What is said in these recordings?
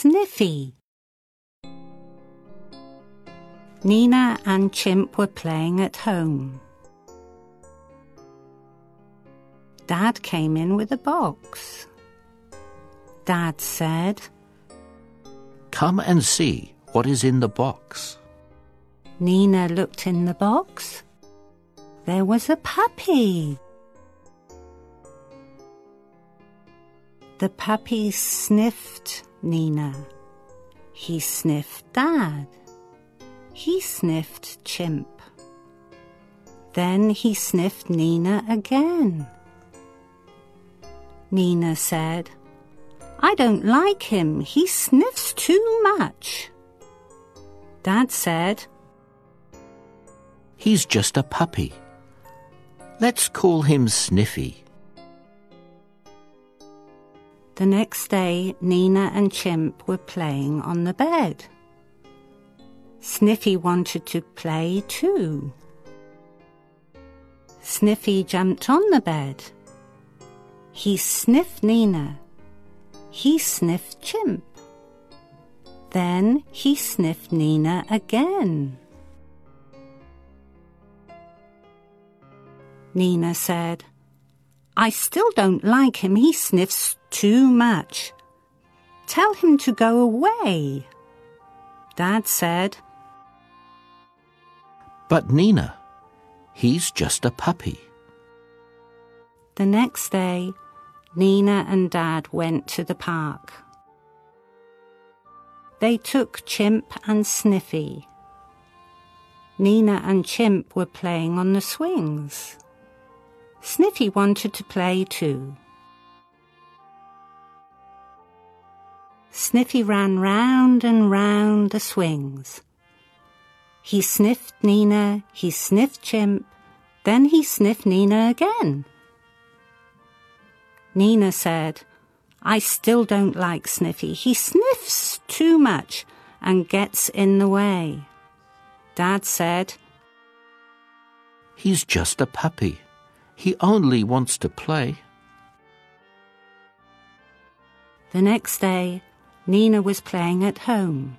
Sniffy. Nina and Chimp were playing at home. Dad came in with a box. Dad said, Come and see what is in the box. Nina looked in the box. There was a puppy. The puppy sniffed Nina. He sniffed Dad. He sniffed Chimp. Then he sniffed Nina again. Nina said, I don't like him. He sniffs too much. Dad said, He's just a puppy. Let's call him Sniffy. The next day, Nina and Chimp were playing on the bed. Sniffy wanted to play too. Sniffy jumped on the bed. He sniffed Nina. He sniffed Chimp. Then he sniffed Nina again. Nina said, I still don't like him. He sniffs too much. Tell him to go away. Dad said, But Nina, he's just a puppy. The next day, Nina and Dad went to the park. They took Chimp and Sniffy. Nina and Chimp were playing on the swings. Sniffy wanted to play too. Sniffy ran round and round the swings. He sniffed Nina, he sniffed Chimp, then he sniffed Nina again. Nina said, I still don't like Sniffy. He sniffs too much and gets in the way. Dad said, He's just a puppy. He only wants to play. The next day, Nina was playing at home.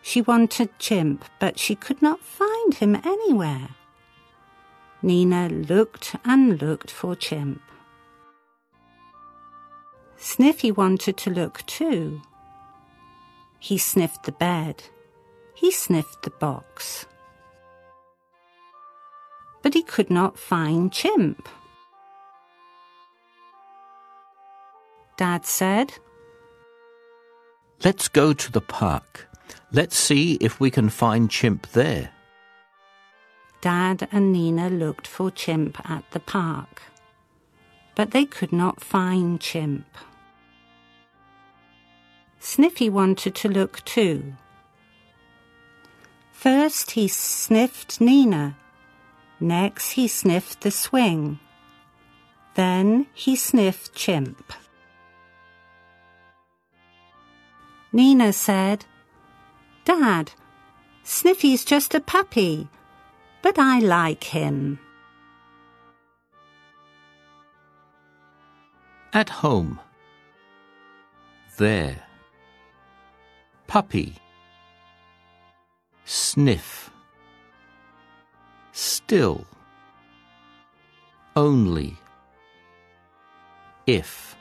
She wanted Chimp, but she could not find him anywhere. Nina looked and looked for Chimp. Sniffy wanted to look too. He sniffed the bed. He sniffed the box. But he could not find Chimp. Dad said, Let's go to the park. Let's see if we can find Chimp there. Dad and Nina looked for Chimp at the park, but they could not find Chimp. Sniffy wanted to look too. First he sniffed Nina. Next he sniffed the swing. Then he sniffed Chimp. Nina said, Dad, Sniffy's just a puppy, but I like him. At home. There. Puppy. Sniff. Still. Only. If.